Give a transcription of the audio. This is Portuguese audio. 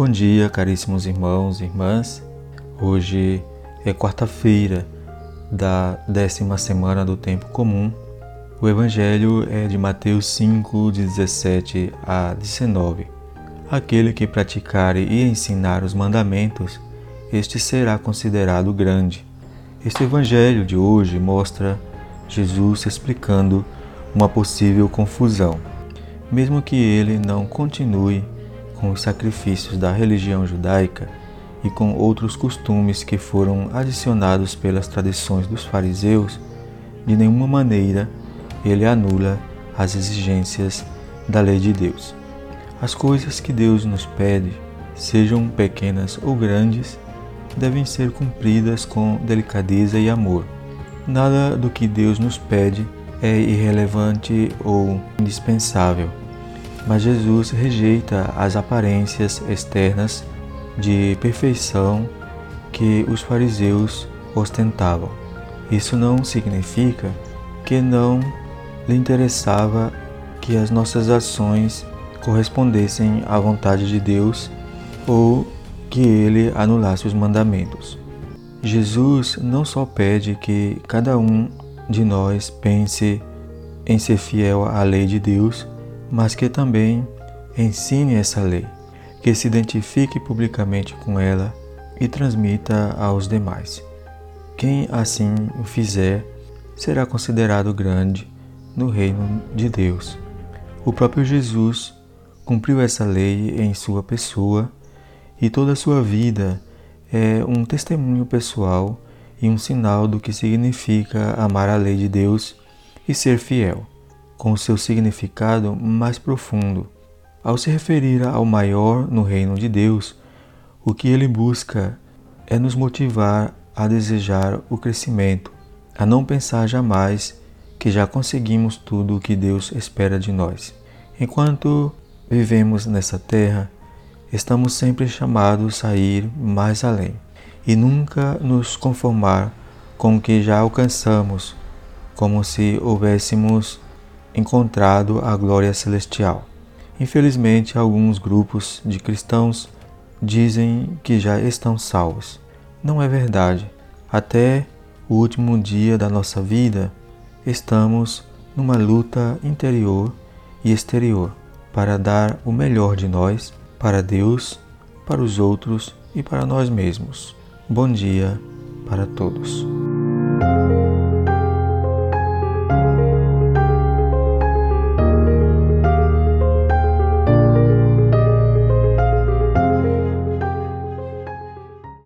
Bom dia, caríssimos irmãos e irmãs. Hoje é quarta-feira da décima semana do tempo comum. O Evangelho é de Mateus 5, de 17 a 19. Aquele que praticar e ensinar os mandamentos, este será considerado grande. Este Evangelho de hoje mostra Jesus explicando uma possível confusão. Mesmo que ele não continue com os sacrifícios da religião judaica e com outros costumes que foram adicionados pelas tradições dos fariseus, de nenhuma maneira ele anula as exigências da lei de Deus. As coisas que Deus nos pede, sejam pequenas ou grandes, devem ser cumpridas com delicadeza e amor. Nada do que Deus nos pede é irrelevante ou indispensável mas Jesus rejeita as aparências externas de perfeição que os fariseus ostentavam. Isso não significa que não lhe interessava que as nossas ações correspondessem à vontade de Deus ou que ele anulasse os mandamentos. Jesus não só pede que cada um de nós pense em ser fiel à lei de Deus, mas que também ensine essa lei, que se identifique publicamente com ela e transmita aos demais. Quem assim o fizer será considerado grande no reino de Deus. O próprio Jesus cumpriu essa lei em sua pessoa e toda a sua vida é um testemunho pessoal e um sinal do que significa amar a lei de Deus e ser fiel com seu significado mais profundo. Ao se referir ao maior no reino de Deus, o que ele busca é nos motivar a desejar o crescimento, a não pensar jamais que já conseguimos tudo o que Deus espera de nós. Enquanto vivemos nessa terra, estamos sempre chamados a ir mais além e nunca nos conformar com o que já alcançamos, como se houvéssemos encontrado a glória celestial. Infelizmente, alguns grupos de cristãos dizem que já estão salvos. Não é verdade. Até o último dia da nossa vida, estamos numa luta interior e exterior para dar o melhor de nós para Deus, para os outros e para nós mesmos. Bom dia para todos.